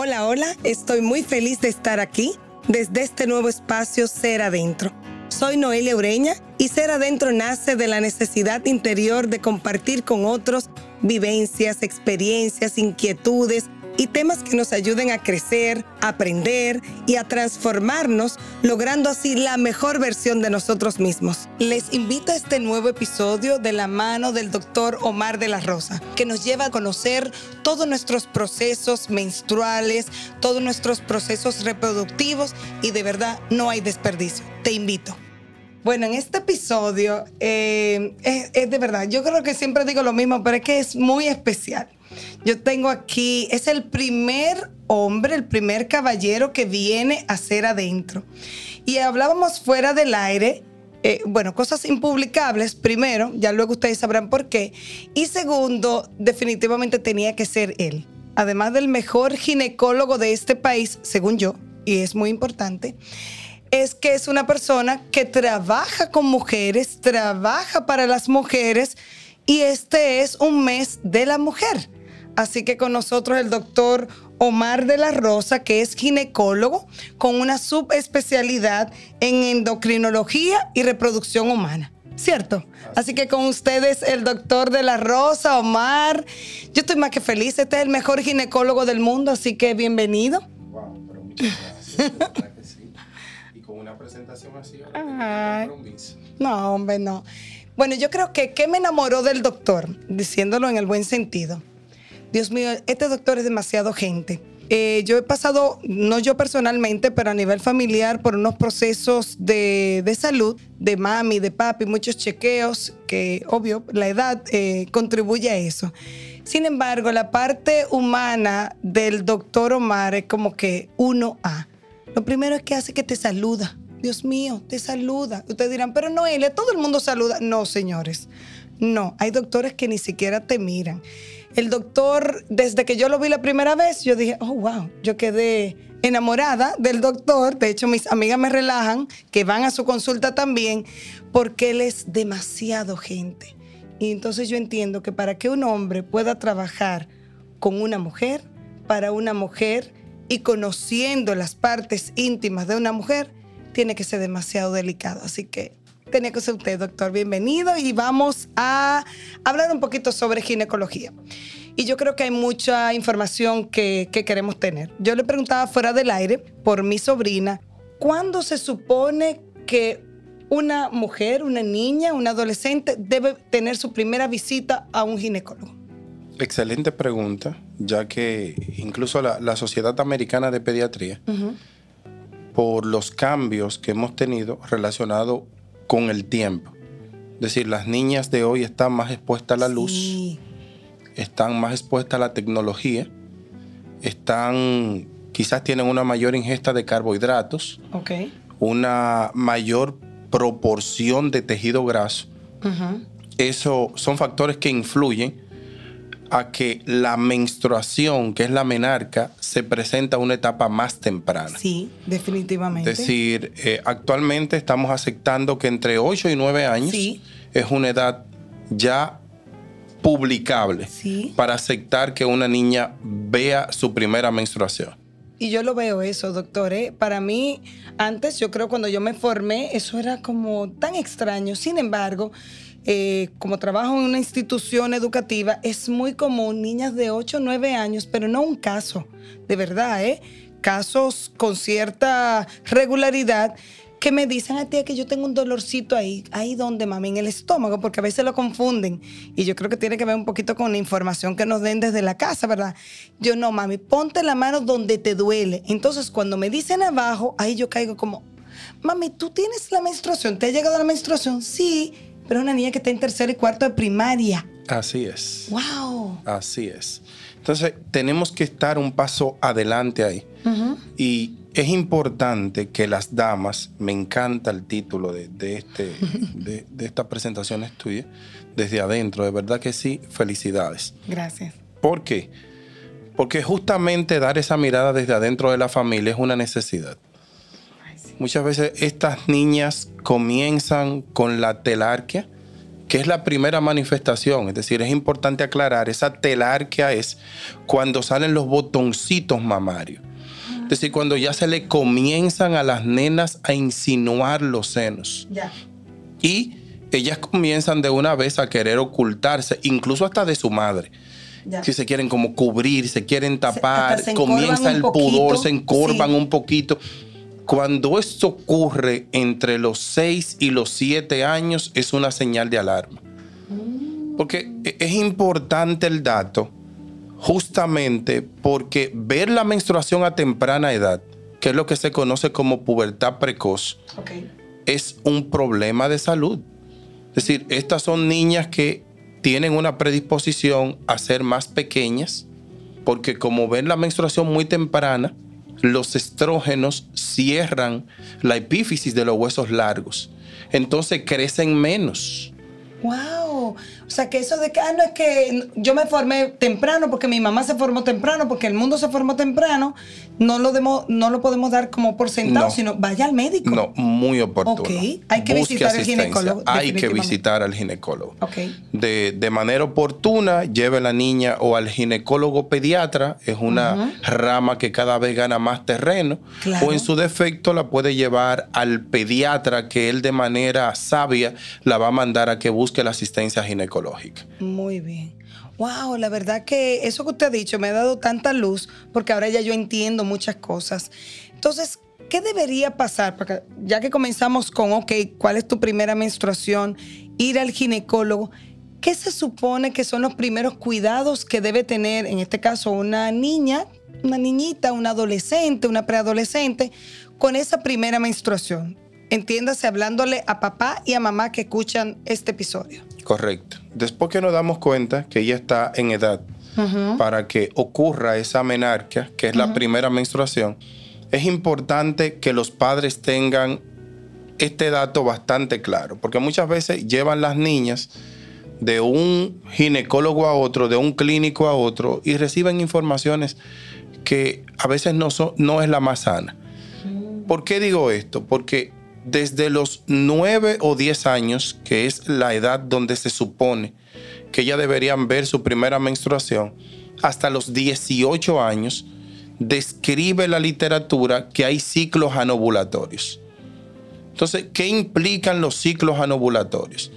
Hola, hola, estoy muy feliz de estar aquí desde este nuevo espacio Ser Adentro. Soy Noelia Ureña y Ser Adentro nace de la necesidad interior de compartir con otros vivencias, experiencias, inquietudes y temas que nos ayuden a crecer, aprender y a transformarnos, logrando así la mejor versión de nosotros mismos. Les invito a este nuevo episodio de la mano del doctor Omar de la Rosa, que nos lleva a conocer todos nuestros procesos menstruales, todos nuestros procesos reproductivos y de verdad no hay desperdicio. Te invito. Bueno, en este episodio eh, es, es de verdad, yo creo que siempre digo lo mismo, pero es que es muy especial yo tengo aquí, es el primer hombre, el primer caballero que viene a ser adentro. Y hablábamos fuera del aire, eh, bueno, cosas impublicables, primero, ya luego ustedes sabrán por qué. Y segundo, definitivamente tenía que ser él. Además del mejor ginecólogo de este país, según yo, y es muy importante, es que es una persona que trabaja con mujeres, trabaja para las mujeres, y este es un mes de la mujer. Así que con nosotros el doctor Omar de la Rosa, que es ginecólogo con una subespecialidad en endocrinología y reproducción humana. ¿Cierto? Así que con ustedes el doctor de la Rosa, Omar. Yo estoy más que feliz. Este es el mejor ginecólogo del mundo, así que bienvenido. Wow, pero muchas gracias. Y con una presentación así, No, hombre, no. Bueno, yo creo que ¿qué me enamoró del doctor? Diciéndolo en el buen sentido Dios mío, este doctor es demasiado gente. Eh, yo he pasado, no yo personalmente, pero a nivel familiar, por unos procesos de, salud, de mami, de papi, muchos chequeos, que obvio, la edad eh, contribuye a eso. Sin embargo, la parte humana del doctor Omar es como que uno a. Lo primero es que hace que te saluda. Dios mío, te saluda. Ustedes dirán, pero no, él, todo el mundo saluda. No, señores. No, hay doctores que ni siquiera te miran. El doctor, desde que yo lo vi la primera vez, yo dije, oh, wow, yo quedé enamorada del doctor. De hecho, mis amigas me relajan, que van a su consulta también, porque él es demasiado gente. Y entonces yo entiendo que para que un hombre pueda trabajar con una mujer, para una mujer y conociendo las partes íntimas de una mujer, tiene que ser demasiado delicado. Así que tenía que ser usted, doctor. Bienvenido y vamos a hablar un poquito sobre ginecología. Y yo creo que hay mucha información que, queremos tener. Yo le preguntaba fuera del aire por mi sobrina, ¿cuándo se supone que una mujer, una niña, un adolescente debe tener su primera visita a un ginecólogo? Excelente pregunta, ya que incluso la, Sociedad Americana de Pediatría, por los cambios que hemos tenido relacionados con el tiempo. Es decir, las niñas de hoy están más expuestas a la luz, están más expuestas a la tecnología, están, quizás tienen una mayor ingesta de carbohidratos, una mayor proporción de tejido graso. Eso son factores que influyen a que la menstruación, que es la menarca, se presenta a una etapa más temprana. Sí, definitivamente. Es decir, eh, actualmente estamos aceptando que entre 8 y 9 años es una edad ya publicable para aceptar que una niña vea su primera menstruación. Y yo lo veo eso, doctor. ¿eh? Para mí, antes, yo creo cuando yo me formé, eso era como tan extraño. Sin embargo, eh, como trabajo en una institución educativa, es muy común niñas de 8 o 9 años, pero no un caso, de verdad, ¿eh? Casos con cierta regularidad que me dicen a ti que yo tengo un dolorcito ahí, ahí donde, mami, en el estómago, porque a veces lo confunden. Y yo creo que tiene que ver un poquito con la información que nos den desde la casa, ¿verdad? Yo no, mami, ponte la mano donde te duele. Entonces, cuando me dicen abajo, ahí yo caigo como, mami, ¿tú tienes la menstruación? ¿Te ha llegado la menstruación? Sí pero una niña que está en tercero y cuarto de primaria. Así es. ¡Wow! Así es. Entonces, tenemos que estar un paso adelante ahí. Y es importante que las damas, me encanta el título de, este, de, de esta presentación tuya, desde adentro, de verdad que sí, felicidades. Gracias. ¿Por qué? Porque justamente dar esa mirada desde adentro de la familia es una necesidad. Muchas veces estas niñas comienzan con la telarquia, que es la primera manifestación. Es decir, es importante aclarar, esa telarquia es cuando salen los botoncitos mamarios. Es decir, cuando ya se le comienzan a las nenas a insinuar los senos. Ya. Y ellas comienzan de una vez a querer ocultarse, incluso hasta de su madre. Ya. Que se quieren como cubrir, se quieren tapar, se comienza el poquito, pudor, se encorvan sí. un poquito. Cuando esto ocurre entre los 6 y los 7 años es una señal de alarma. Porque e- es importante el dato justamente porque ver la menstruación a temprana edad, que es lo que se conoce como pubertad precoz, es un problema de salud. Es decir, estas son niñas que tienen una predisposición a ser más pequeñas, porque como ven la menstruación muy temprana, los estrógenos cierran la epífisis de los huesos largos. Entonces crecen menos. Wow. O sea, que eso de que, ah, no es que yo me formé temprano porque mi mamá se formó temprano, porque el mundo se formó temprano, no lo, demo- no lo podemos dar como por sentado, No. sino vaya al médico. No, muy oportuno. Ok, hay que Busque visitar al ginecólogo, Hay que visitar al ginecólogo. Ok. de, de manera oportuna, lleve a la niña o al ginecólogo pediatra, es una rama que cada vez gana más terreno, Claro. o en su defecto la puede llevar al pediatra que él de manera sabia la va a mandar a que busque la asistencia ginecológica. Muy bien. Wow, la verdad que eso que usted ha dicho me ha dado tanta luz porque ahora ya yo entiendo muchas cosas. Entonces, ¿qué debería pasar? Porque ya que comenzamos con, ok, ¿cuál es tu primera menstruación? Ir al ginecólogo. ¿Qué se supone que son los primeros cuidados que debe tener, en este caso, una niña, una niñita, una adolescente, una preadolescente, con esa primera menstruación? Entiéndase hablándole a papá y a mamá que escuchan este episodio. Correcto. Después que nos damos cuenta que ella está en edad para que ocurra esa menarquia, que es la primera menstruación, es importante que los padres tengan este dato bastante claro, porque muchas veces llevan las niñas de un ginecólogo a otro, de un clínico a otro, y reciben informaciones que a veces no, son, no es la más sana. ¿Por qué digo esto? Porque desde los 9 o 10 años, que es la edad donde se supone que ya deberían ver su primera menstruación, hasta los 18 años, describe la literatura que hay ciclos anovulatorios. Entonces, ¿qué implican los ciclos anovulatorios?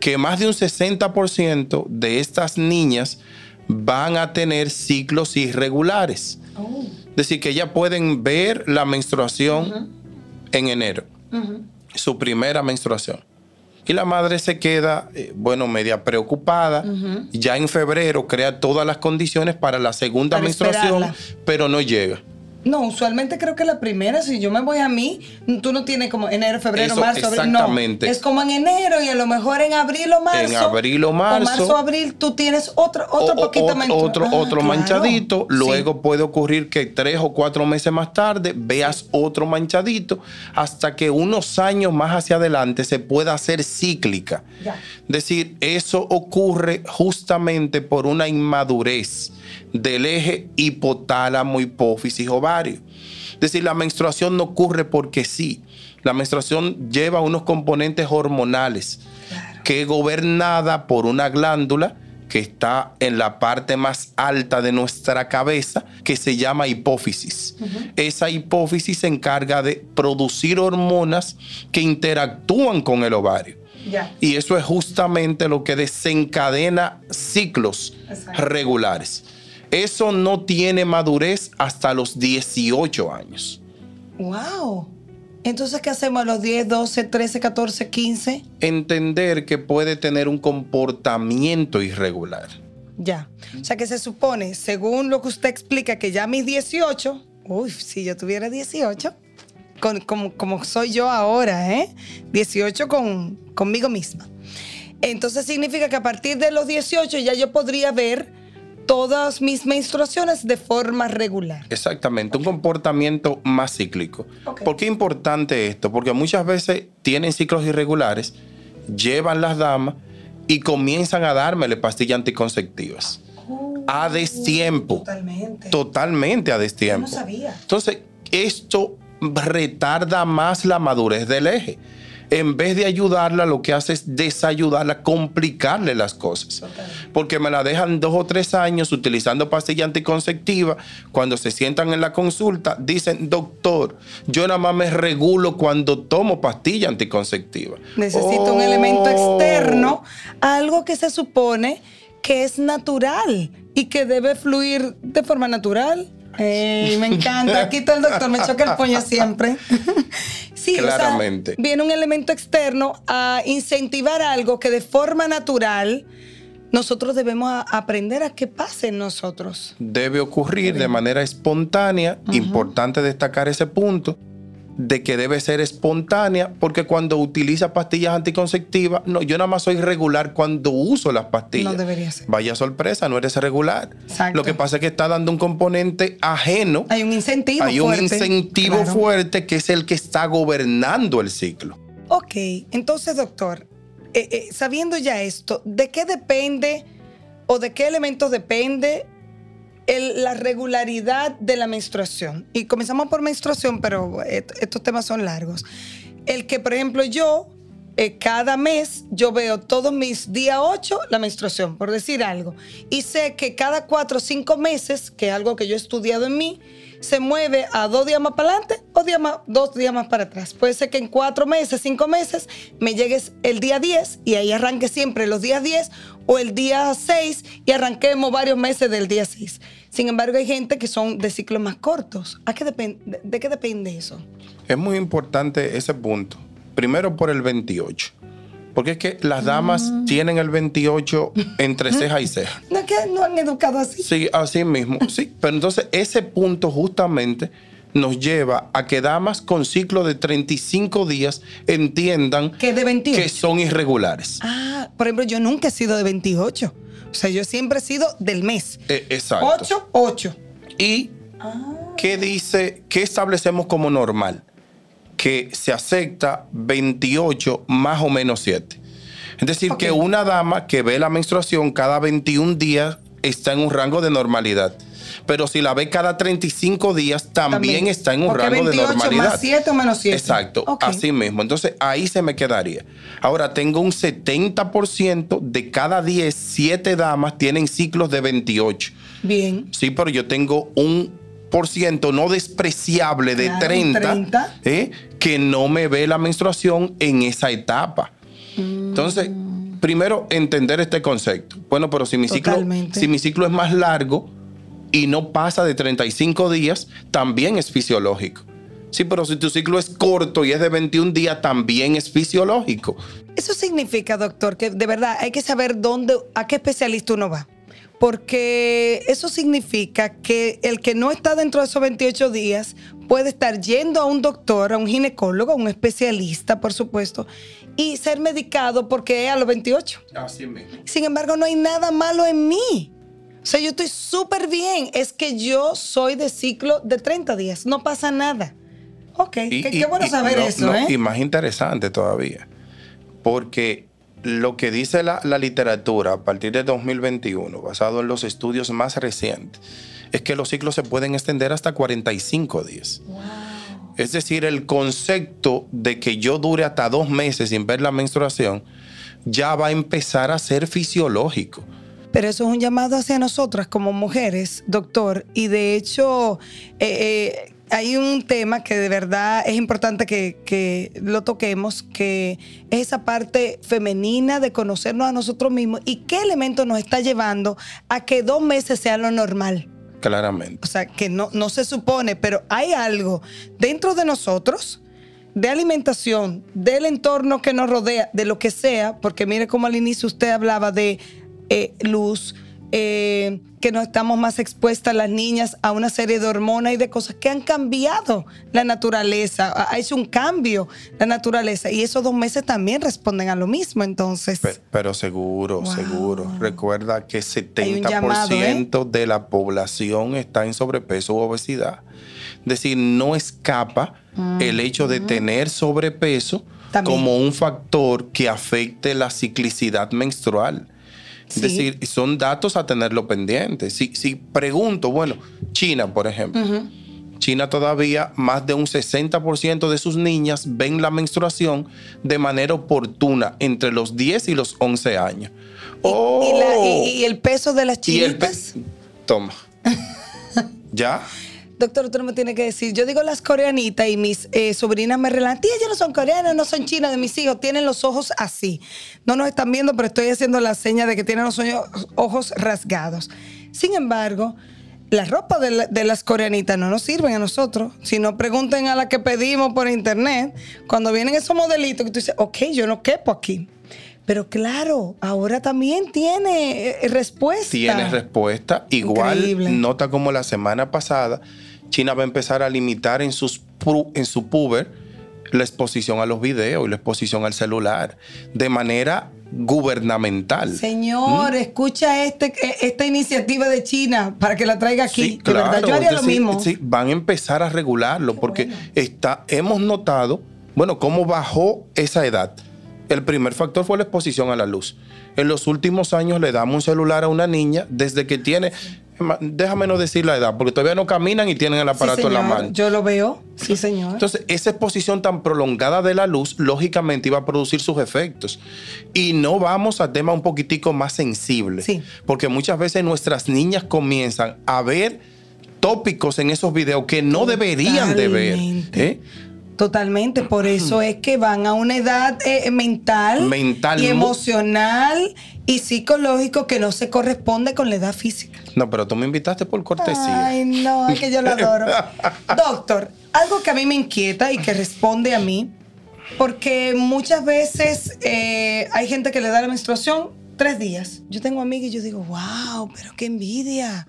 Que más de un 60% de estas niñas van a tener ciclos irregulares. Es decir, que ya pueden ver la menstruación en enero, su primera menstruación. Y la madre se queda, eh, bueno, media preocupada. Ya en febrero crea todas las condiciones para la segunda Para menstruación, esperarla. pero no llega. No, usualmente creo que la primera, si yo me voy a mí, tú no tienes como enero, febrero, Eso, marzo, abril. exactamente. No, es como en enero y a lo mejor en abril o marzo. En abril o marzo. marzo, abril, tú tienes otro, otro O- o- poquito otro, menstru- otro, Ah, otro claro. manchadito. Sí. Luego puede ocurrir que tres o cuatro meses más tarde veas otro manchadito hasta que unos años más hacia adelante se pueda hacer cíclica. Ya. Es decir, eso ocurre justamente por una inmadurez del eje hipotálamo, hipófisis, ovario. Es decir, la menstruación no ocurre porque sí. La menstruación lleva unos componentes hormonales que es gobernada por una glándula que está en la parte más alta de nuestra cabeza, que se llama hipófisis. Esa hipófisis se encarga de producir hormonas que interactúan con el ovario. Y eso es justamente lo que desencadena ciclos Exacto. regulares. Eso no tiene madurez hasta los 18 años. Wow. Entonces, ¿qué hacemos a los 10, 12, 13, 14, 15? Entender que puede tener un comportamiento irregular. Ya. O sea, que se supone, según lo que usted explica, que ya mis 18, uy, si yo tuviera 18, con- como, como soy yo ahora, ¿eh? 18 con, conmigo misma. Entonces significa que a partir de los 18 ya yo podría ver todas mis menstruaciones de forma regular. Exactamente, un comportamiento más cíclico. ¿Por qué es importante esto? Porque muchas veces tienen ciclos irregulares, llevan las damas y comienzan a dármele pastillas anticonceptivas. a destiempo. Totalmente. Totalmente a destiempo. Yo no sabía. Entonces, esto retarda más la madurez del eje. En vez de ayudarla, lo que hace es desayudarla, complicarle las cosas. Porque me la dejan dos o tres años utilizando pastilla anticonceptiva. Cuando se sientan en la consulta, dicen, doctor, yo nada más me regulo cuando tomo pastilla anticonceptiva. Necesito un elemento oh. externo, algo que se supone que es natural y que debe fluir de forma natural. Me encanta. Aquí está el doctor, me choca el puño siempre. sí, Claramente. viene un elemento externo a incentivar algo que de forma natural nosotros debemos aprender a que pase en nosotros. Debe ocurrir de manera espontánea. Importante destacar ese punto de que debe ser espontánea, porque cuando utiliza pastillas anticonceptivas, no, yo nada más soy regular cuando uso las pastillas. No debería ser. Vaya sorpresa, no eres regular. Lo que pasa es que está dando un componente ajeno. Hay un incentivo Hay un incentivo fuerte que es el que está gobernando el ciclo. Ok, entonces doctor, eh, eh, sabiendo ya esto, ¿de qué depende o de qué elementos depende la regularidad de la menstruación. Y comenzamos por menstruación, pero estos temas son largos. El que, por ejemplo, yo eh, cada mes yo veo todos mis días 8 la menstruación, por decir algo. Y sé que cada 4 o 5 meses, que es algo que yo he estudiado en mí, se mueve a dos días más para adelante o dos días más para atrás. Puede ser que en cuatro meses, cinco meses, me llegues el día 10 y ahí arranque siempre los días 10 o el día 6 y arranquemos varios meses del día 6. Sin embargo, hay gente que son de ciclos más cortos. ¿A qué ¿De qué depende eso? Es muy importante ese punto. Primero por el 28. Porque es que las damas mm. tienen el 28 entre ceja y ceja. No que no han educado así. Sí, así mismo. Sí, pero entonces ese punto justamente nos lleva a que damas con ciclo de 35 días entiendan que, de 28? que son irregulares. Ah, por ejemplo, yo nunca he sido de 28. O sea, yo siempre he sido del mes. Eh, exacto. 8, 8. ¿Y ah. qué dice, qué establecemos como normal? que se acepta 28 más o menos 7. Es decir, que una dama que ve la menstruación cada 21 días está en un rango de normalidad. Pero si la ve cada 35 días, también, está en un rango de normalidad. Más 7 o menos 7. Exacto, así mismo. Entonces ahí se me quedaría. Ahora tengo un 70% de cada 10, 7 damas tienen ciclos de 28. Bien. Sí, pero yo tengo un ciento no despreciable de 30, ¿eh? que no me ve la menstruación en esa etapa. Entonces, primero entender este concepto. Bueno, pero si mi, ciclo, si mi ciclo es más largo y no pasa de 35 días, también es fisiológico. Sí, pero si tu ciclo es corto y es de 21 días, también es fisiológico. Eso significa, doctor, que de verdad hay que saber dónde, a qué especialista uno va porque eso significa que el que no está dentro de esos 28 días puede estar yendo a un doctor, a un ginecólogo, a un especialista, por supuesto, y ser medicado porque es a los 28. Así mismo. Sin embargo, no hay nada malo en mí. O sea, yo estoy súper bien. Es que yo soy de ciclo de 30 días. No pasa nada. Ok, qué, bueno saber eso, ¿eh? Y más interesante todavía. Porque lo que dice la, literatura a partir de 2021, basado en los estudios más recientes, es que los ciclos se pueden extender hasta 45 días. Es decir, el concepto de que yo dure hasta dos meses sin ver la menstruación ya va a empezar a ser fisiológico. Pero eso es un llamado hacia nosotras como mujeres, doctor. Y de hecho, eh, eh, hay un tema que de verdad es importante que, lo toquemos, que es esa parte femenina de conocernos a nosotros mismos y qué elemento nos está llevando a que dos meses sea lo normal. Claramente. O sea, que no, no se supone, pero hay algo dentro de nosotros de alimentación, del entorno que nos rodea, de lo que sea, porque mire como al inicio usted hablaba de eh, luz, eh, que no estamos más expuestas las niñas a una serie de hormonas y de cosas que han cambiado la naturaleza, ha hecho un cambio la naturaleza y esos dos meses también responden a lo mismo entonces. Pero, seguro, seguro. Recuerda que 70% ¿eh? de la población está en sobrepeso u obesidad. Es decir, no escapa el hecho de tener sobrepeso como un factor que afecte la ciclicidad menstrual. Es decir, son datos a tenerlo pendiente. Si, si pregunto, bueno, China, por ejemplo. China todavía más de un 60% de sus niñas ven la menstruación de manera oportuna entre los 10 y los 11 años. ¿Y, y la- y- y el peso de las Oh. Y el pe- chinitas? Toma. ¿Ya? Doctor, usted no me tiene que decir. Yo digo las coreanitas y mis eh, sobrinas me relatan. Tía, ellas no son coreanas, no son chinas de mis hijos. Tienen los ojos así. No nos están viendo, pero estoy haciendo la seña de que tienen los ojo- ojos rasgados. Sin embargo, la ropa de, la- de las coreanitas no nos sirven a nosotros. Si no, pregunten a la que pedimos por internet. Cuando vienen esos modelitos que tú dices, ok, yo no quepo aquí. Pero claro, ahora también tiene eh, respuesta. Tiene respuesta. Igual, Increíble. nota como la semana pasada, China va a empezar a limitar en, sus en su puber la exposición a los videos y la exposición al celular de manera gubernamental. Señor, escucha este, eh, esta iniciativa de China para que la traiga aquí. Sí, de verdad, yo haría lo mismo. sí, van a empezar a regularlo porque está, hemos notado, bueno, cómo bajó esa edad. El primer factor fue la exposición a la luz. En los últimos años le damos un celular a una niña desde que tiene, déjame no decir la edad, porque todavía no caminan y tienen el Sí, aparato en la mano. Yo lo veo, sí, señor. Entonces, esa exposición tan prolongada de la luz, lógicamente iba a producir sus efectos. Y no vamos a temas un poquitico más sensibles. Sí. Porque muchas veces nuestras niñas comienzan a ver tópicos en esos videos que no deberían de ver. Totalmente. ¿eh? Totalmente, por eso es que van a una edad eh, mental, Mental, y emocional y psicológico que no se corresponde con la edad física. No, pero tú me invitaste por cortesía. Ay, no, es que yo lo adoro. Doctor, algo que a mí me inquieta y que responde a mí, porque muchas veces eh, hay gente que le da la menstruación tres días. Yo tengo amigas y yo digo, wow, pero qué envidia.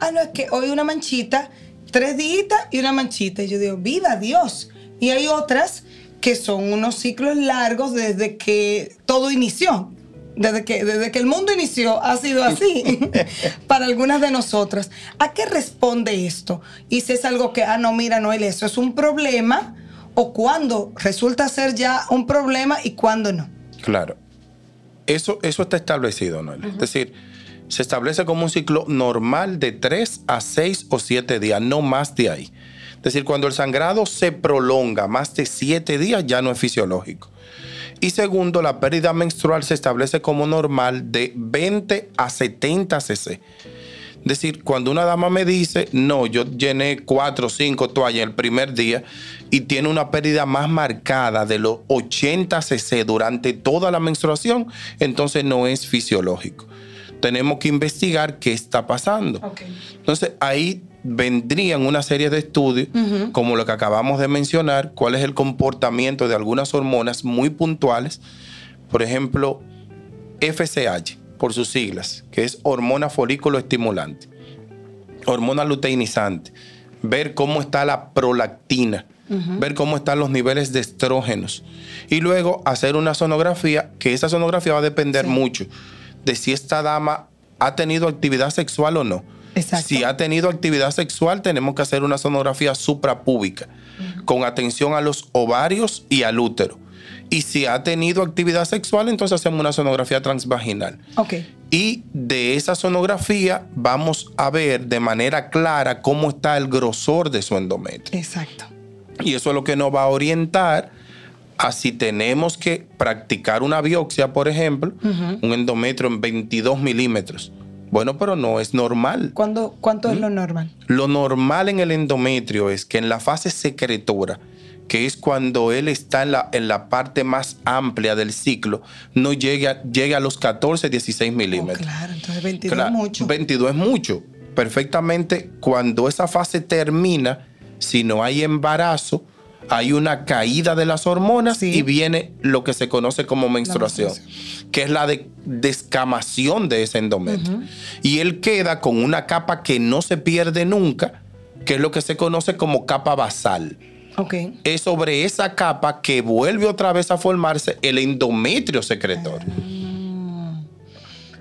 Ah, no, es que hoy una manchita, tres días y una manchita. Y yo digo, viva Dios. Y hay otras que son unos ciclos largos desde que todo inició. Desde que, desde que el mundo inició ha sido así para algunas de nosotras. ¿A qué responde esto? Y si es algo que, ah, no, mira, Noel, eso es un problema, o cuándo resulta ser ya un problema y cuándo no. Claro. Eso, eso está establecido, ¿no? Es decir, se establece como un ciclo normal de 3 a 6 o 7 días, no más de ahí. Es decir, cuando el sangrado se prolonga más de 7 días, ya no es fisiológico. Y segundo, la pérdida menstrual se establece como normal de 20 a 70 cc. Es decir, cuando una dama me dice, no, yo llené cuatro o cinco toallas el primer día y tiene una pérdida más marcada de los 80 cc durante toda la menstruación, entonces no es fisiológico. Tenemos que investigar qué está pasando. Entonces ahí vendrían una serie de estudios, como lo que acabamos de mencionar, cuál es el comportamiento de algunas hormonas muy puntuales. Por ejemplo, FSH, por sus siglas, que es hormona folículo estimulante, hormona luteinizante, ver cómo está la prolactina, ver cómo están los niveles de estrógenos y luego hacer una sonografía, que esa sonografía va a depender mucho de si esta dama ha tenido actividad sexual o no. Exacto. Si ha tenido actividad sexual, tenemos que hacer una sonografía suprapúbica con atención a los ovarios y al útero. Y si ha tenido actividad sexual, entonces hacemos una sonografía transvaginal. Ok. Y de esa sonografía vamos a ver de manera clara cómo está el grosor de su endometrio. Exacto. Y eso es lo que nos va a orientar a si tenemos que practicar una biopsia, por ejemplo, un endometrio en 22 milímetros. Bueno, pero no es normal. ¿Cuándo, ¿Cuánto ¿Mm? es lo normal? Lo normal en el endometrio es que en la fase secretora, que es cuando él está en la, en la parte más amplia del ciclo, no llegue a, llegue a los 14, 16 Oh, milímetros. claro, entonces 22 Claro, es mucho. 22 es mucho. Perfectamente, cuando esa fase termina, si no hay embarazo, hay una caída de las hormonas Sí. y viene lo que se conoce como menstruación, que es la de descamación de ese endometrio. Y él queda con una capa que no se pierde nunca, que es lo que se conoce como capa basal. Ok. Es sobre esa capa que vuelve otra vez a formarse el endometrio secretor.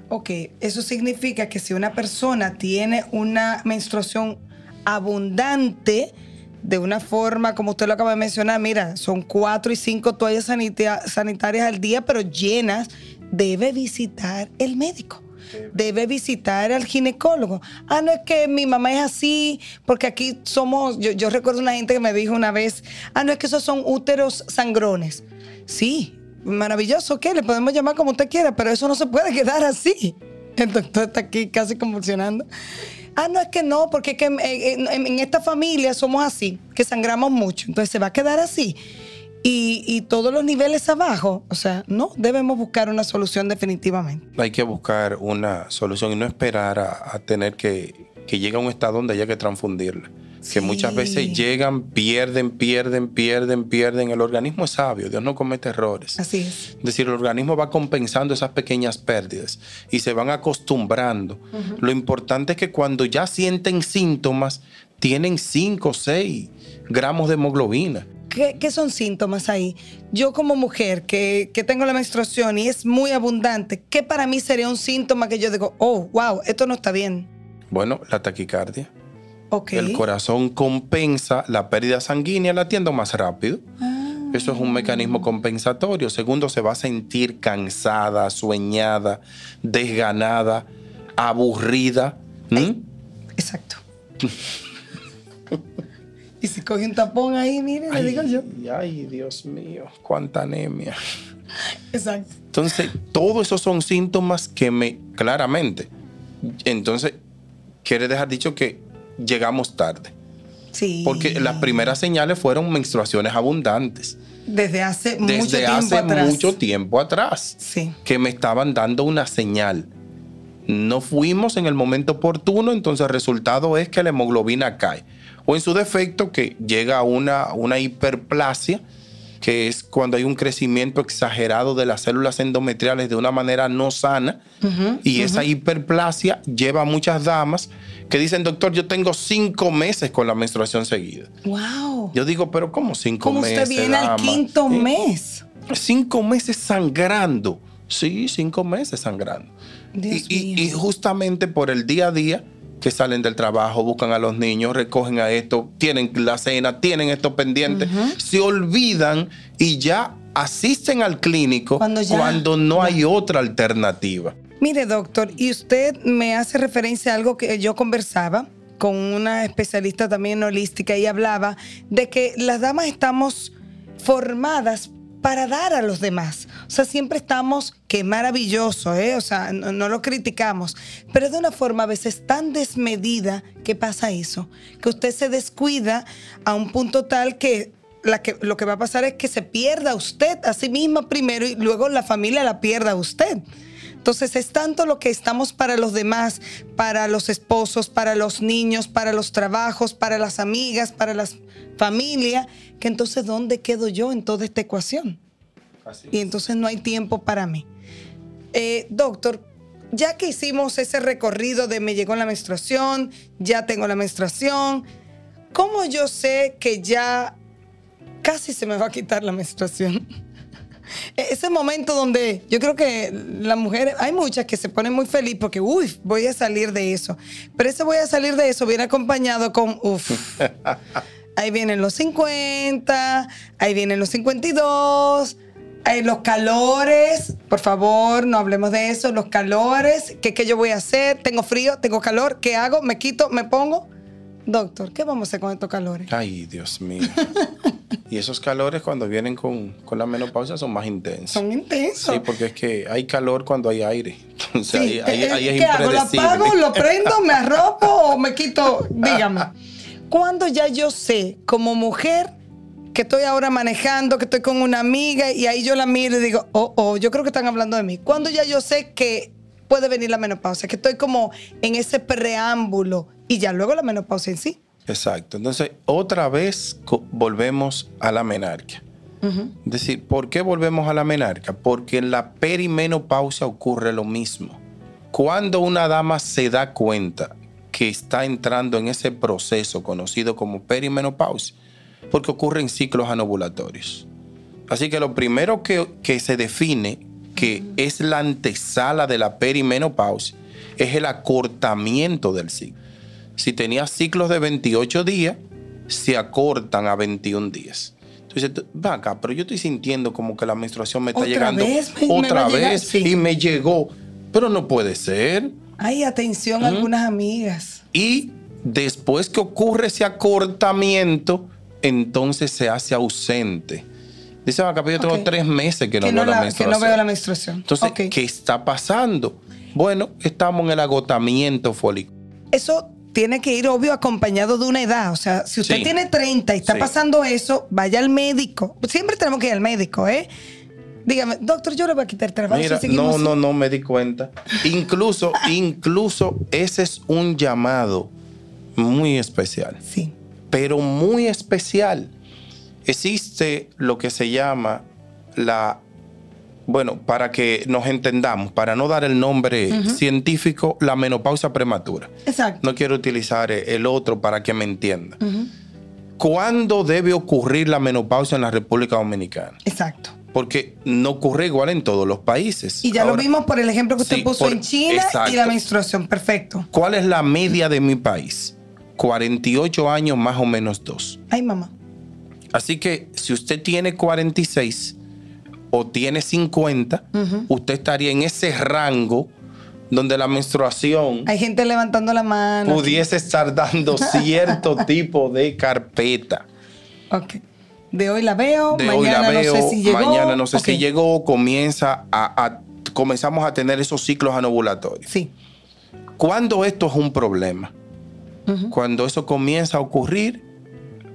Ok, eso significa que si una persona tiene una menstruación abundante, de una forma, como usted lo acaba de mencionar, mira, son cuatro y cinco toallas sanita- sanitarias al día, pero llenas, debe visitar el médico. debe visitar al ginecólogo. Ah, no es que mi mamá es así, porque aquí somos, yo, yo recuerdo una gente que me dijo una vez, ah, no es que esos son úteros sangrones. Sí, maravilloso, ¿qué? Le podemos llamar como usted quiera, pero eso no se puede quedar así. El doctor está aquí casi convulsionando. Ah, no, es que no, porque es que en, en- en esta familia somos así, que sangramos mucho. Entonces se va a quedar así. Y, todos los niveles abajo, o sea, no, debemos buscar una solución definitivamente. Hay que buscar una solución y no esperar a, a tener que, que llegue a un estado donde haya que transfundirla. Que Sí. muchas veces llegan, pierden, pierden, pierden, pierden. El organismo es sabio, Dios no comete errores. Así es. Es decir, el organismo va compensando esas pequeñas pérdidas y se van acostumbrando. Lo importante es que cuando ya sienten síntomas, tienen 5 o 6 gramos de hemoglobina. ¿Qué, qué son síntomas ahí? Yo como mujer que, que tengo la menstruación y es muy abundante, ¿qué para mí sería un síntoma que yo digo, oh, wow, esto no está bien? Bueno, la taquicardia. El corazón compensa la pérdida sanguínea latiendo más rápido. Ah. Eso es un mecanismo compensatorio. Segundo, se va a sentir cansada, sueñada, desganada, aburrida. ¿Mm? Exacto. y si coge un tapón ahí, mire, le digo yo. Ay, ay, Dios mío, cuánta anemia. Exacto. Entonces, todos esos son síntomas que me, claramente, entonces, quiere dejar dicho que llegamos tarde. Sí. Porque las primeras señales fueron menstruaciones abundantes. Desde hace mucho Desde tiempo hace atrás. mucho tiempo atrás. Sí. Que me estaban dando una señal. No fuimos en el momento oportuno, entonces el resultado es que la hemoglobina cae. O en su defecto, que llega a una, una hiperplasia, que es cuando hay un crecimiento exagerado de las células endometriales de una manera no sana. y esa hiperplasia lleva a muchas damas que dicen, doctor, yo tengo cinco meses con la menstruación seguida. Wow. Yo digo, pero ¿cómo cinco ¿Cómo meses? usted viene al quinto Sí. mes? Cinco meses sangrando. Sí, cinco meses sangrando. Y justamente por el día a día que salen del trabajo, buscan a los niños, recogen a esto, tienen la cena, tienen esto pendiente, se olvidan y ya asisten al clínico Cuando no hay otra alternativa. Mire, doctor, y usted me hace referencia a algo que yo conversaba con una especialista también holística y hablaba de que las damas estamos formadas para dar a los demás. O sea, siempre estamos, qué maravilloso, ¿eh? O sea, no, lo criticamos, pero de una forma a veces tan desmedida que pasa eso, que usted se descuida a un punto tal que, lo que va a pasar es que se pierda usted a sí misma primero y luego la familia la pierda a usted. Entonces es tanto lo que estamos para los demás, para los esposos, para los niños, para los trabajos, para las amigas, para las familias, que entonces ¿dónde quedo yo en toda esta ecuación? Y entonces no hay tiempo para mí. Eh, doctor, ya que hicimos ese recorrido de me llegó la menstruación, ya tengo la menstruación, ¿cómo yo sé que ya casi se me va a quitar la menstruación? E- Ese momento donde yo creo que las mujeres, hay muchas que se ponen muy feliz porque, uy, voy a salir de eso. Pero ese voy a salir de eso viene acompañado con, uff. Ahí vienen los 50, ahí vienen los 52, ahí los calores. Por favor, no hablemos de eso. Los calores. ¿Qué, qué yo voy a hacer? Tengo frío, tengo calor. ¿Qué hago? ¿Me quito? ¿Me pongo? Doctor, ¿qué vamos a hacer con estos calores? Ay, Dios mío. y esos calores cuando vienen con, con la menopausia son más intensos. Son intensos. Sí, porque es que hay calor cuando hay aire. Entonces Sí, ahí, ahí- eh, ahí es ¿Qué hago? ¿Lo apago, lo prendo, me arropo o me quito? Dígame. Cuando ya yo sé, como mujer, que estoy ahora manejando, que estoy con una amiga y ahí yo la miro y digo, oh, oh, yo creo que están hablando de mí. Cuando ya yo sé que puede venir la menopausia, que estoy como en ese preámbulo y ya luego la menopausia en sí. Exacto. Entonces, otra vez volvemos a la menarquia. Es decir, ¿por qué volvemos a la menarquia? Porque en la perimenopausia ocurre lo mismo. Cuando una dama se da cuenta que está entrando en ese proceso conocido como perimenopausia, porque ocurren ciclos anovulatorios. Así que lo primero que, que se define que es la antesala de la perimenopausia es el acortamiento del ciclo. Si tenía ciclos de 28 días, se acortan a 21 días. Entonces, ven acá, pero yo estoy sintiendo como que la menstruación me está ¿Otra llegando vez me- me otra va vez Sí. y me llegó. Pero no puede ser. Ay, atención a algunas amigas. Y después que ocurre ese acortamiento, entonces se hace ausente. Dice Macapi, yo tengo tres meses que no, Que veo la, la, que menstruación. no veo la menstruación. Entonces. ¿qué está pasando? Bueno, estamos en el agotamiento folicular. Eso tiene que ir obvio acompañado de una edad. O sea, si usted Sí. tiene 30 y está Sí. pasando eso, vaya al médico. Siempre tenemos que ir al médico, ¿eh? Dígame, doctor, yo le voy a quitar trabajo. Mira, si seguimos no, así". no, no me di cuenta. Incluso, incluso ese es un llamado muy especial, Sí. pero muy especial. Existe lo que se llama la, bueno, para que nos entendamos, para no dar el nombre científico, la menopausia prematura. Exacto. No quiero utilizar eh, el otro para que me entienda. ¿Cuándo debe ocurrir la menopausia en la República Dominicana? Exacto. Porque no ocurre igual en todos los países. Y ya lo vimos por el ejemplo que usted Sí, puso por- en China y la menstruación. Perfecto. ¿Cuál es la media de mi país? 48 años más o menos dos. Ay, mamá. Así que si usted tiene 46 o tiene 50, usted estaría en ese rango donde la menstruación Hay gente levantando la mano. pudiese estar dando cierto tipo de carpeta. Ok. De hoy la veo, De mañana hoy la veo, no sé si llegó. mañana no sé si llegó, comienza a, a- comenzamos a tener esos ciclos anovulatorios. Sí. ¿Cuándo esto es un problema? Cuando eso comienza a ocurrir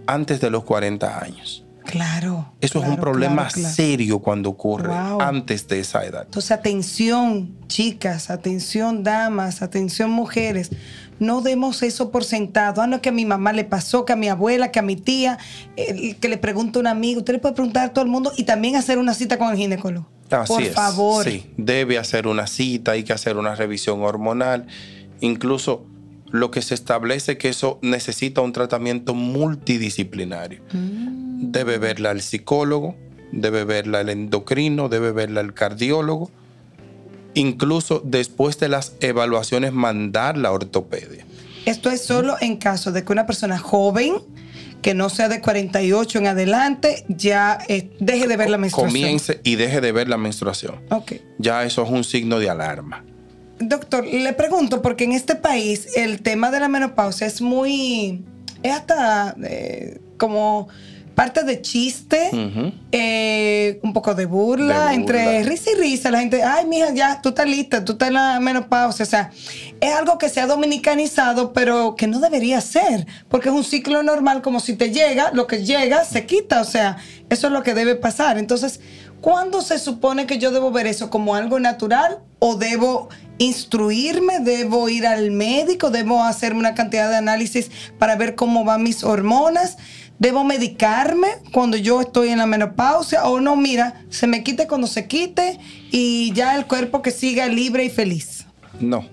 antes de los 40 años. Claro. Eso es un problema claro, claro. serio cuando ocurre Wow. antes de esa edad. Entonces, atención, chicas, atención, damas, atención, mujeres. No demos eso por sentado. Ah, no, que a mi mamá le pasó, que a mi abuela, que a mi tía, eh, que le pregunte a un amigo. Usted le puede preguntar a todo el mundo y también hacer una cita con el ginecólogo. Así por es. favor. Sí, debe hacer una cita, hay que hacer una revisión hormonal. Incluso lo que se establece que eso necesita un tratamiento multidisciplinario. Mm. Debe verla el psicólogo, debe verla el endocrino, debe verla el cardiólogo. Incluso después de las evaluaciones mandar la ortopedia. Esto es solo en caso de que una persona joven, que no sea de 48 en adelante, ya eh, deje de ver la menstruación. Comience y deje de ver la menstruación. Ok. Ya eso es un signo de alarma. Doctor, le pregunto, porque en este país el tema de la menopausia es muy. es hasta eh, como parte de chiste, eh, un poco de burla, De burla. entre risa y risa. La gente, ay, mija, ya, tú estás lista, tú estás en la menopausia. O sea, es algo que se ha dominicanizado, pero que no debería ser, porque es un ciclo normal, como si te llega, lo que llega se quita. O sea, eso es lo que debe pasar. Entonces, ¿cuándo se supone que yo debo ver eso como algo natural o debo instruirme, debo ir al médico, debo hacerme una cantidad de análisis para ver cómo van mis hormonas? ¿Debo medicarme cuando yo estoy en la menopausia? O no, mira, se me quite cuando se quite y ya el cuerpo que siga libre y feliz. No.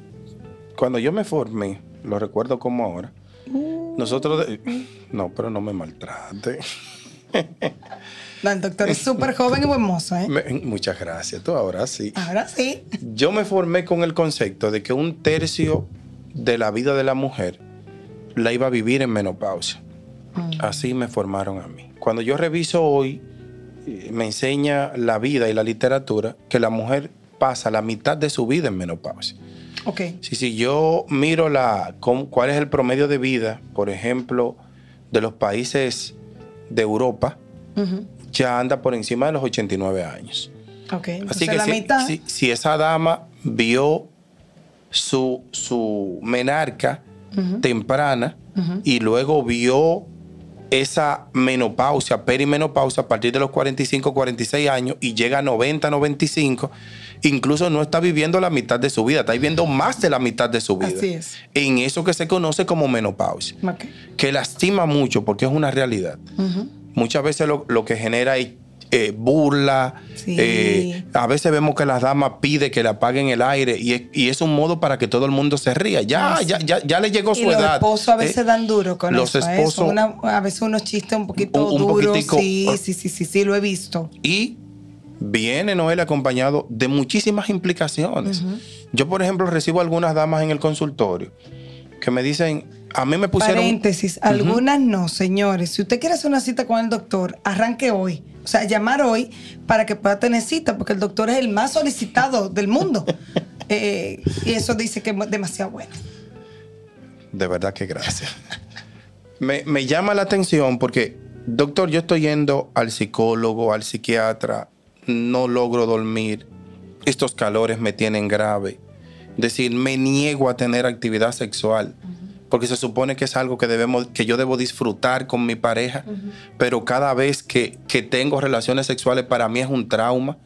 Cuando yo me formé, lo recuerdo como ahora, nosotros... No, pero no me maltrate. No, el doctor es súper joven y buen mozo, ¿eh? Me- Muchas gracias, tú ahora sí. Ahora sí. Yo me formé con el concepto de que un tercio de la vida de la mujer la iba a vivir en menopausia. Así me formaron a mí. Cuando yo reviso hoy, eh, me enseña la vida y la literatura que la mujer pasa la mitad de su vida en menopausia. Ok. Si, si yo miro la, cuál es el promedio de vida, por ejemplo, de los países de Europa. Ya anda por encima de los 89 años. Ok. Entonces Así que la si, mitad. si- si esa dama vio su, su menarca temprana y luego vio esa menopausia, perimenopausia a partir de los 45, 46 años y llega a 90, 95, incluso no está viviendo la mitad de su vida, está viviendo más de la mitad de su vida. Así es. En eso que se conoce como menopausia, Ok. que lastima mucho porque es una realidad. Ujú. Muchas veces lo, lo que genera es eh, burla. Sí. eh, a veces vemos que las damas piden que le apaguen el aire y es, y es un modo para que todo el mundo se ría. Ya, sí. ya, ya, ya le llegó su Y los edad. esposos a veces Eh, dan duro con los eso. esposos- una- a veces unos chistes un poquito Un- un duros. poquitico- sí, sí, sí, sí, sí, lo he visto. Y viene Noel acompañado de muchísimas implicaciones. Yo, por ejemplo, recibo algunas damas en el consultorio que me dicen, a mí me pusieron... Paréntesis, algunas no, señores. Si usted quiere hacer una cita con el doctor, arranque hoy. O sea, llamar hoy para que pueda tener cita, porque el doctor es el más solicitado del mundo. Eh, y eso dice que es demasiado bueno. De verdad que gracias. me, me llama la atención porque, doctor, yo estoy yendo al psicólogo, al psiquiatra, no logro dormir, estos calores me tienen grave. Es decir, me niego a tener actividad sexual. Porque se supone que es algo que, debemos, que yo debo disfrutar con mi pareja, pero cada vez que, que tengo relaciones sexuales para mí es un trauma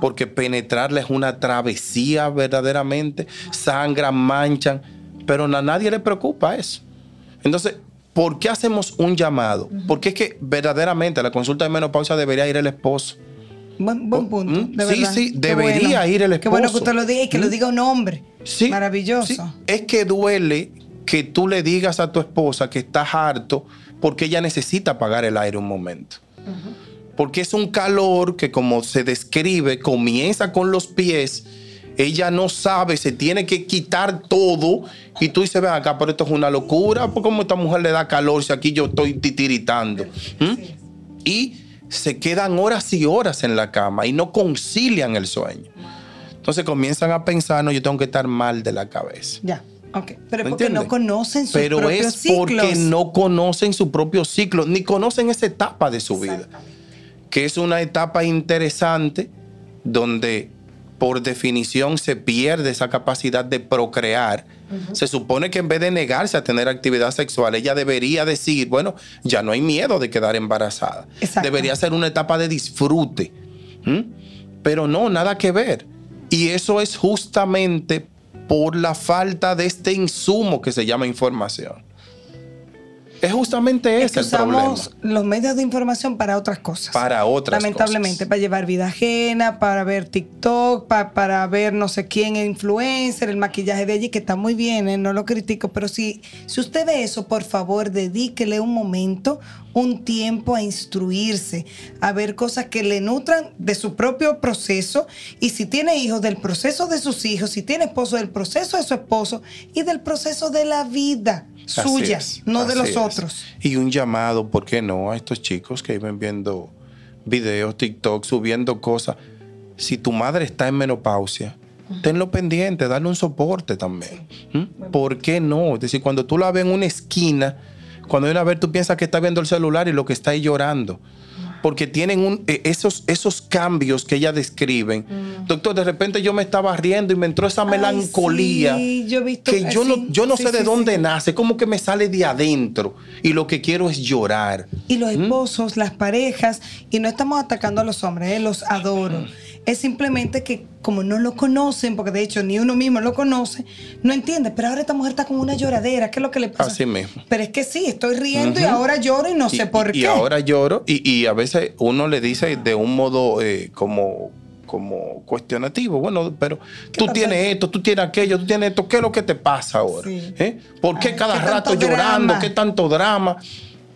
porque penetrarla es una travesía verdaderamente, sangran, manchan, pero a nadie le preocupa eso. Entonces, ¿por qué hacemos un llamado? Porque es que verdaderamente a la consulta de menopausia debería ir el esposo. Buen, buen punto. ¿Mm? de Sí, verdad. sí, debería bueno. ir el Qué bueno que esposo. usted lo diga y que lo ¿Mm? diga un hombre. Sí, Maravilloso. sí. Es que duele que tú le digas a tu esposa que estás harto porque ella necesita apagar el aire un momento. Porque es un calor que como se describe, comienza con los pies, ella no sabe, se tiene que quitar todo y tú dices, ven acá, pero esto es una locura, ¿por cómo esta mujer le da calor si aquí yo estoy titiritando? ¿Mm? Y se quedan horas y horas en la cama y no concilian el sueño. Entonces comienzan a pensar, no, yo tengo que estar mal de la cabeza. Ya. Ok. Pero es ¿Me porque no conocen sus Pero propios es ciclos. porque no conocen su propio ciclo, ni conocen esa etapa de su vida, que es una etapa interesante donde por definición se pierde esa capacidad de procrear. Se supone que en vez de negarse a tener actividad sexual, ella debería decir, bueno, ya no hay miedo de quedar embarazada. Exacto. Debería ser una etapa de disfrute. ¿Mm? Pero no, nada que ver. Y eso es justamente por la falta de este insumo que se llama información. Es justamente Es ese que el problema. usamos los medios de información para otras cosas. Para otras Lamentablemente, cosas. para llevar vida ajena, para ver TikTok, pa- para ver no sé quién influencer, el maquillaje de allí, que está muy bien, ¿eh? no lo critico, pero si, si usted ve eso, por favor, dedíquele un momento, un tiempo a instruirse, a ver cosas que le nutran de su propio proceso y si tiene hijos, del proceso de sus hijos, si tiene esposo, del proceso de su esposo y del proceso de la vida Así suya, es, no de los es. otros. Y un llamado, ¿por qué no? A estos chicos que viven viendo videos, TikTok, subiendo cosas. Si tu madre está en menopausia, tenlo pendiente, darle un soporte también. ¿Mm? ¿Por qué no? Es decir, cuando tú la ves en una esquina, cuando viene a ver, tú piensas que está viendo el celular y lo que está ahí llorando. Porque tienen un- eh, esos, esos cambios que ella describen. Doctor, de repente yo me estaba riendo y me entró esa Ay, melancolía. sí, yo he visto- que yo, sí, no, yo no sí, sé de dónde nace, como que me sale de adentro. Y lo que quiero es llorar. Y los ¿Mm? esposos, las parejas, y no estamos atacando a los hombres, eh, los adoro. Es simplemente que como no lo conocen, porque de hecho ni uno mismo lo conoce, no entiende. Pero ahora esta mujer está con una lloradera, ¿qué es lo que le pasa? Así mismo. Pero es que sí, estoy riendo y ahora lloro y no sé y, por y qué. ahora lloro y, y a veces uno le dice de un modo eh, como, como cuestionativo, bueno, pero tú tienes esto, tú tienes aquello, tú tienes esto, ¿qué es lo que te pasa ahora? Sí. ¿Eh? ¿Por qué Ay, cada qué rato llorando? drama. ¿Qué tanto drama?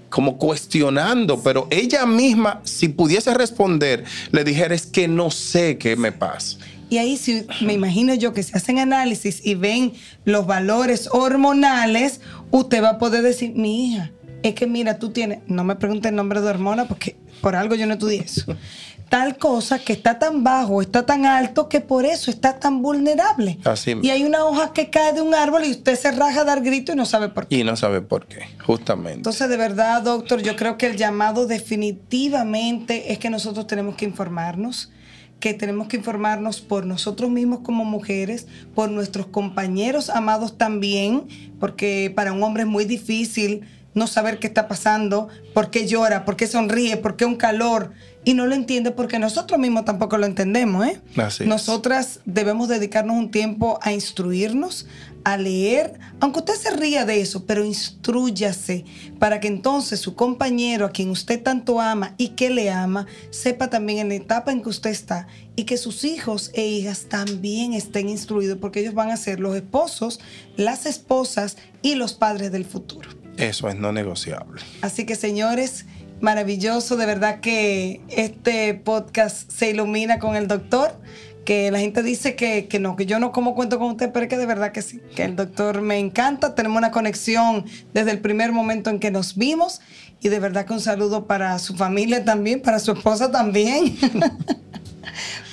Como cuestionando, pero ella misma, si pudiese responder, le dijera, es que no sé qué me pasa. Y ahí sí, me imagino yo que si hacen análisis y ven los valores hormonales, usted va a poder decir, mi hija, es que mira, tú tienes, no me pregunte el nombre de hormona porque por algo yo no estudié eso. Tal cosa que está tan bajo, está tan alto, que por eso está tan vulnerable. Así y hay una hoja que cae de un árbol y usted se raja a dar grito y no sabe por qué. Y no sabe por qué, justamente. Entonces, de verdad, doctor, yo creo que el llamado definitivamente es que nosotros tenemos que informarnos, que tenemos que informarnos por nosotros mismos como mujeres, por nuestros compañeros amados también, porque para un hombre es muy difícil no saber qué está pasando, por qué llora, por qué sonríe, por qué un calor, y no lo entiende porque nosotros mismos tampoco lo entendemos, ¿eh? Así. Nosotras debemos dedicarnos un tiempo a instruirnos, a leer, aunque usted se ría de eso, pero instruyase para que entonces su compañero, a quien usted tanto ama y que le ama, sepa también en la etapa en que usted está y que sus hijos e hijas también estén instruidos porque ellos van a ser los esposos, las esposas y los padres del futuro. Eso es no negociable. Así que señores, maravilloso, de verdad que este podcast se ilumina con el doctor, que la gente dice que, que no, que yo no como cuento con usted, pero es que de verdad que sí, que el doctor me encanta, tenemos una conexión desde el primer momento en que nos vimos y de verdad que un saludo para su familia también, para su esposa también.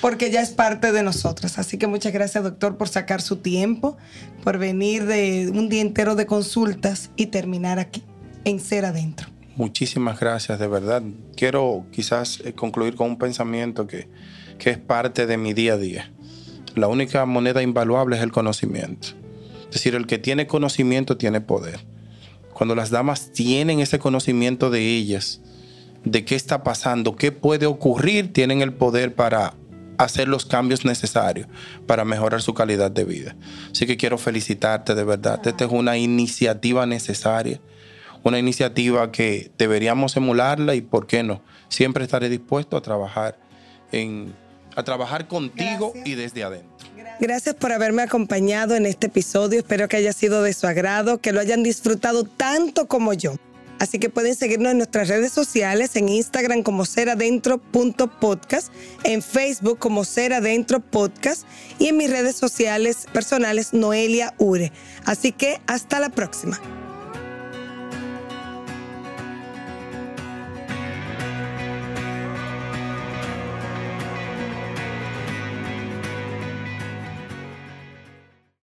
porque ya es parte de nosotros. Así que muchas gracias, doctor, por sacar su tiempo, por venir de un día entero de consultas y terminar aquí, en Ser Adentro. Muchísimas gracias, de verdad. Quiero quizás eh, concluir con un pensamiento que, que es parte de mi día a día. La única moneda invaluable es el conocimiento. Es decir, el que tiene conocimiento tiene poder. Cuando las damas tienen ese conocimiento de ellas, de qué está pasando, qué puede ocurrir, tienen el poder para hacer los cambios necesarios para mejorar su calidad de vida. Así que quiero felicitarte de verdad. Esta es una iniciativa necesaria, una iniciativa que deberíamos emularla y, ¿por qué no? Siempre estaré dispuesto a trabajar en a trabajar contigo y desde adentro. Gracias por haberme acompañado en este episodio. Espero que haya sido de su agrado, que lo hayan disfrutado tanto como yo. Así que pueden seguirnos en nuestras redes sociales, en Instagram como seradentro.podcast, en Facebook como Seradentro Podcast y en mis redes sociales personales Noelia Ure. Así que hasta la próxima.